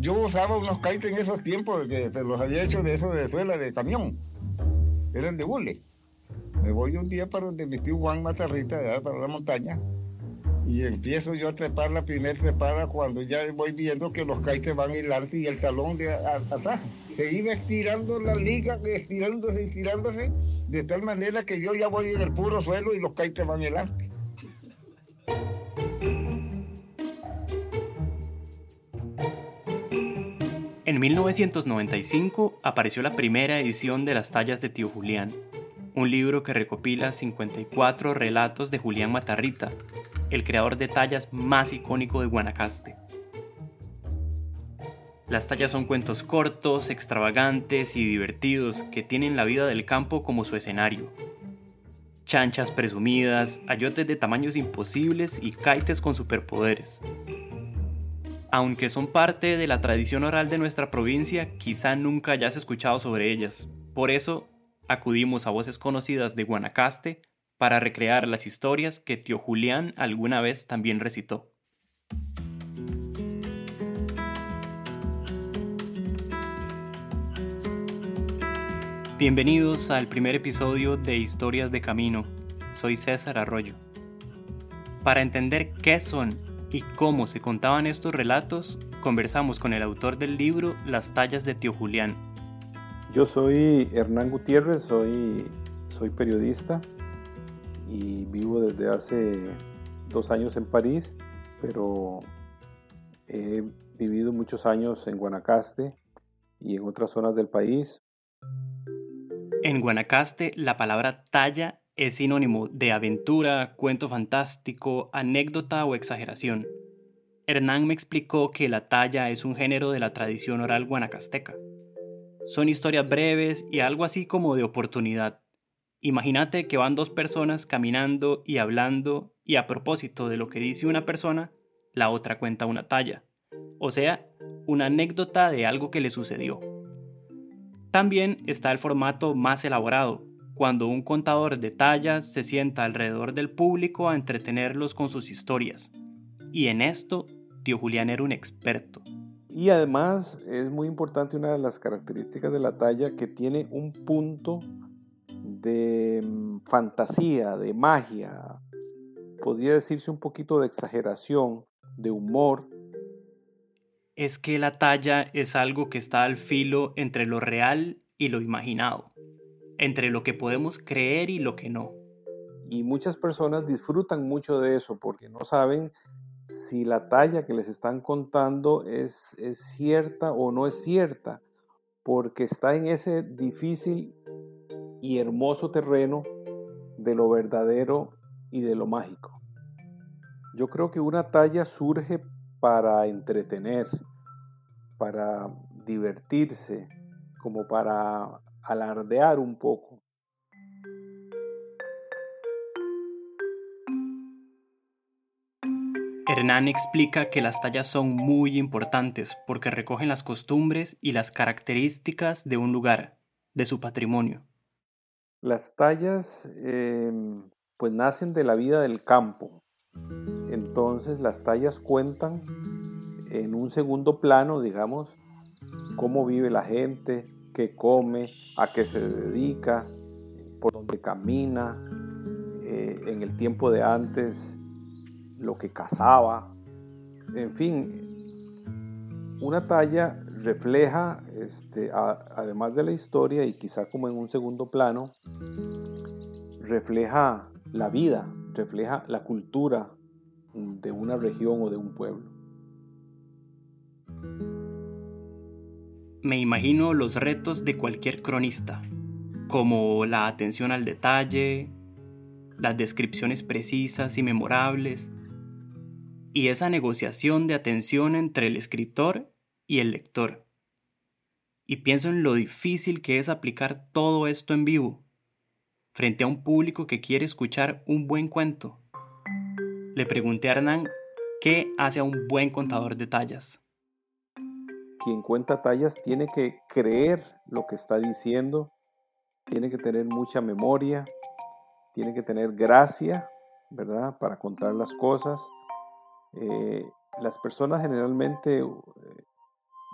Yo usaba unos kites en esos tiempos que se los había hecho de eso de suela de camión. Eran de bule. Me voy un día para donde mi tío Juan Matarrita, allá para la montaña, y empiezo yo a trepar la primera trepada cuando ya voy viendo que los kites van hilando y el talón de atrás. Se iba estirando la liga, estirándose, estirándose, de tal manera que yo ya voy en el puro suelo y los kites van hilando. En 1995 apareció la primera edición de Las tallas de Tío Julián, un libro que recopila 54 relatos de Julián Matarrita, el creador de tallas más icónico de Guanacaste. Las tallas son cuentos cortos, extravagantes y divertidos que tienen la vida del campo como su escenario. Chanchas presumidas, ayotes de tamaños imposibles y kaites con superpoderes. Aunque son parte de la tradición oral de nuestra provincia, quizá nunca hayas escuchado sobre ellas. Por eso, acudimos a voces conocidas de Guanacaste para recrear las historias que tío Julián alguna vez también recitó. Bienvenidos al primer episodio de Historias de Camino. Soy César Arroyo. Para entender qué son y cómo se contaban estos relatos, conversamos con el autor del libro Las tallas de Tío Julián. Yo soy Hernán Gutiérrez, soy, soy periodista y vivo desde hace dos años en París, pero he vivido muchos años en Guanacaste y en otras zonas del país. En Guanacaste la palabra talla es sinónimo de aventura, cuento fantástico, anécdota o exageración. Hernán me explicó que la talla es un género de la tradición oral guanacasteca. Son historias breves y algo así como de oportunidad. Imagínate que van dos personas caminando y hablando y a propósito de lo que dice una persona, la otra cuenta una talla. O sea, una anécdota de algo que le sucedió. También está el formato más elaborado, cuando un contador de tallas se sienta alrededor del público a entretenerlos con sus historias. Y en esto, tío Julián era un experto. Y además es muy importante una de las características de la talla que tiene un punto de mm, fantasía, de magia, podría decirse un poquito de exageración, de humor. Es que la talla es algo que está al filo entre lo real y lo imaginado entre lo que podemos creer y lo que no. Y muchas personas disfrutan mucho de eso porque no saben si la talla que les están contando es, es cierta o no es cierta, porque está en ese difícil y hermoso terreno de lo verdadero y de lo mágico. Yo creo que una talla surge para entretener, para divertirse, como para alardear un poco. Hernán explica que las tallas son muy importantes porque recogen las costumbres y las características de un lugar, de su patrimonio. Las tallas em, pues nacen de la vida del campo. Entonces las tallas cuentan en un segundo plano, digamos, cómo vive la gente, qué come, a qué se dedica, por dónde camina, eh, en el tiempo de antes, lo que cazaba, en fin, una talla refleja, este, además de la historia y quizá como en un segundo plano, refleja la vida, refleja la cultura de una región o de un pueblo. Me imagino los retos de cualquier cronista, como la atención al detalle, las descripciones precisas y memorables, y esa negociación de atención entre el escritor y el lector. Y pienso en lo difícil que es aplicar todo esto en vivo, frente a un público que quiere escuchar un buen cuento. Le pregunté a Hernán qué hace a un buen contador de tallas quien cuenta tallas tiene que creer lo que está diciendo, tiene que tener mucha memoria, tiene que tener gracia, ¿verdad? Para contar las cosas. Eh, las personas generalmente eh,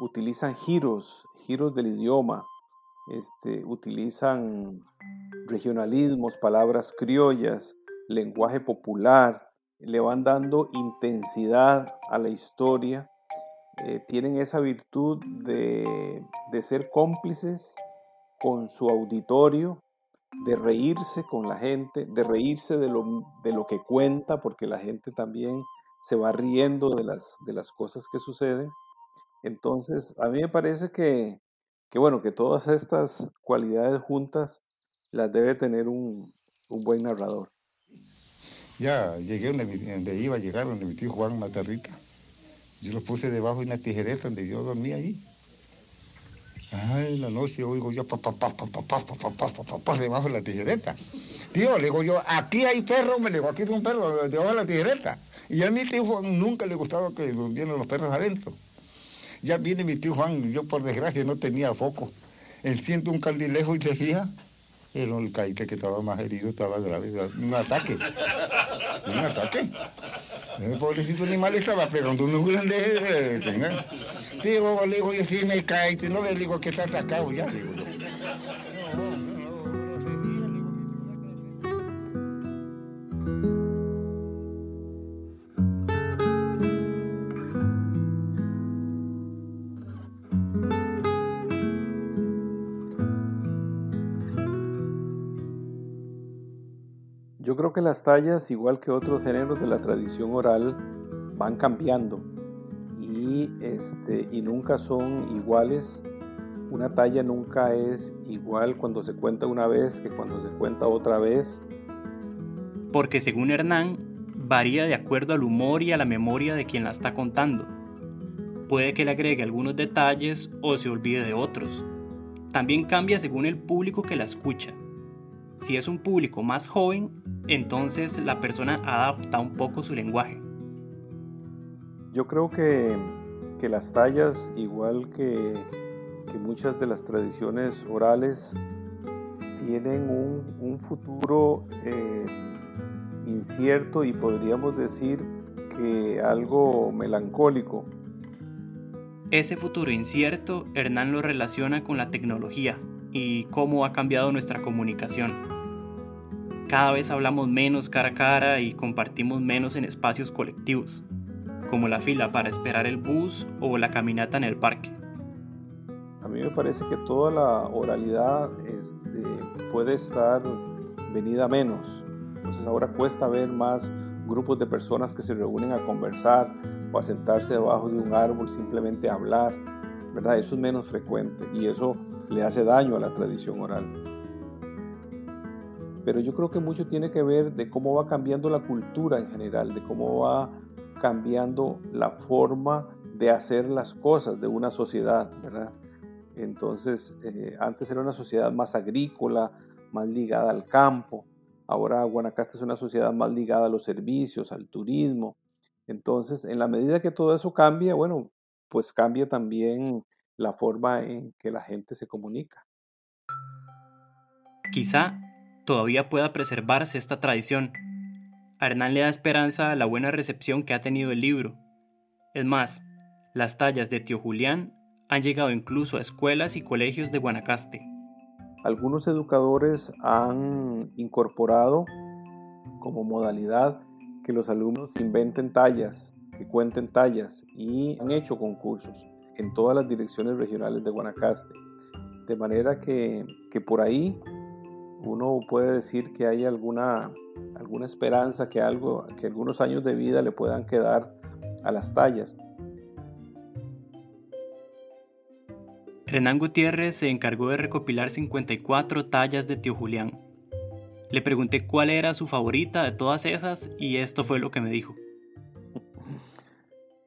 utilizan giros, giros del idioma, este, utilizan regionalismos, palabras criollas, lenguaje popular, le van dando intensidad a la historia, eh, tienen esa virtud de, de ser cómplices con su auditorio, de reírse con la gente, de reírse de lo, de lo que cuenta, porque la gente también se va riendo de las, de las cosas que suceden. Entonces, a mí me parece que, que, bueno, que todas estas cualidades juntas las debe tener un, un buen narrador. Ya llegué donde, iba a llegar, donde mi tío Juan Matarrita. Yo lo puse debajo de una tijereta donde yo dormía ahí. Ay, la noche oigo yo papá, papá, papá, papá, papá, debajo de la tijereta. Tío, le digo yo, aquí hay perro, me digo, aquí hay un perro debajo de la tijereta. Y a mi tío Juan nunca le gustaba que durmieran los perros adentro. Ya viene mi tío Juan, yo por desgracia no tenía foco. Enciendo un candilejo y se fija, el, el caite que estaba más herido estaba grave, un ataque. Un ataque. El pobrecito animal estaba pegando unos grandes. Digo, le digo, yo sí me cae, no le digo que está atacado ya, digo que las tallas, igual que otros géneros de la tradición oral, van cambiando y, este, y nunca son iguales. Una talla nunca es igual cuando se cuenta una vez que cuando se cuenta otra vez. Porque según Hernán, varía de acuerdo al humor y a la memoria de quien la está contando. Puede que le agregue algunos detalles o se olvide de otros. También cambia según el público que la escucha. Si es un público más joven, entonces la persona adapta un poco su lenguaje. Yo creo que, que las tallas, igual que, que, muchas de las tradiciones orales, tienen un, un futuro eh, incierto y podríamos decir que algo melancólico. Ese futuro incierto, Hernán lo relaciona con la tecnología, y cómo ha cambiado nuestra comunicación. Cada vez hablamos menos cara a cara y compartimos menos en espacios colectivos, como la fila para esperar el bus o la caminata en el parque. A mí me parece que toda la oralidad este, puede estar venida menos. Entonces ahora cuesta ver más grupos de personas que se reúnen a conversar o a sentarse debajo de un árbol simplemente a hablar, ¿verdad? Eso es menos frecuente y eso le hace daño a la tradición oral. Pero yo creo que mucho tiene que ver de cómo va cambiando la cultura en general, de cómo va cambiando la forma de hacer las cosas de una sociedad, ¿verdad? Entonces, eh, antes era una sociedad más agrícola, más ligada al campo. Ahora Guanacaste es una sociedad más ligada a los servicios, al turismo. Entonces, en la medida que todo eso cambia, bueno, pues cambia también la forma en que la gente se comunica. Quizá todavía pueda preservarse esta tradición. A Hernán le da esperanza a la buena recepción que ha tenido el libro. Es más, las tallas de Tío Julián han llegado incluso a escuelas y colegios de Guanacaste. Algunos educadores han incorporado como modalidad que los alumnos inventen tallas, que cuenten tallas y han hecho concursos en todas las direcciones regionales de Guanacaste. De manera que, que por ahí uno puede decir que hay alguna, alguna esperanza que, algo, que algunos años de vida le puedan quedar a las tallas. Renan Gutiérrez se encargó de recopilar 54 tallas de Tío Julián. Le pregunté cuál era su favorita de todas esas y esto fue lo que me dijo.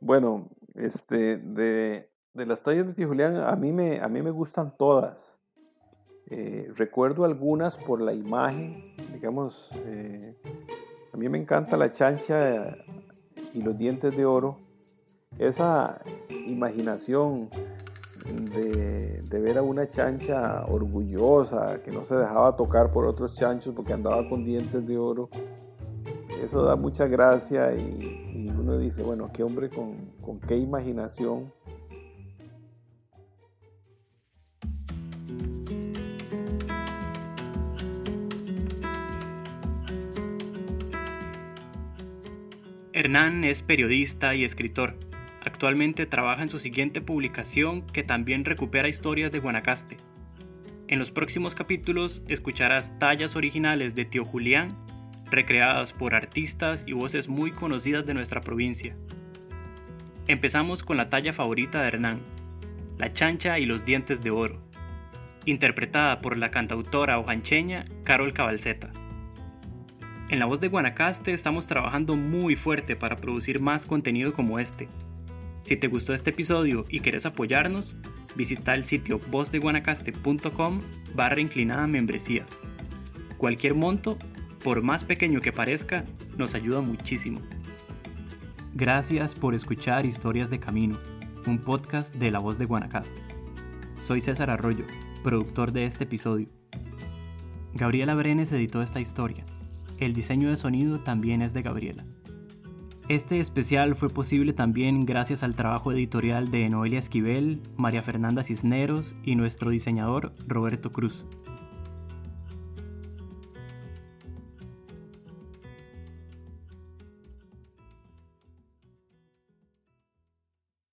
Bueno, este, de, de las tallas de Tío Julián, a mí me, a mí me gustan todas. Eh, recuerdo algunas por la imagen, digamos, eh, a mí me encanta la chancha y los dientes de oro. Esa imaginación de, de, ver a una chancha orgullosa, que no se dejaba tocar por otros chanchos porque andaba con dientes de oro, eso da mucha gracia y, y uno dice, bueno, qué hombre con, con qué imaginación Hernán es periodista y escritor. Actualmente trabaja en su siguiente publicación que también recupera historias de Guanacaste. En los próximos capítulos escucharás tallas originales de Tío Julián, recreadas por artistas y voces muy conocidas de nuestra provincia. Empezamos con la talla favorita de Hernán, La chancha y los dientes de oro, interpretada por la cantautora ojancheña Carol Cabalceta. En la voz de Guanacaste estamos trabajando muy fuerte para producir más contenido como este. Si te gustó este episodio y quieres apoyarnos, visita el sitio vozdeguanacaste.com barra inclinada membresías. Cualquier monto, por más pequeño que parezca, nos ayuda muchísimo. Gracias por escuchar Historias de Camino, un podcast de La Voz de Guanacaste. Soy César Arroyo, productor de este episodio. Gabriela Brenes editó esta historia. El diseño de sonido también es de Gabriela. Este especial fue posible también gracias al trabajo editorial de Noelia Esquivel, María Fernanda Cisneros y nuestro diseñador Roberto Cruz.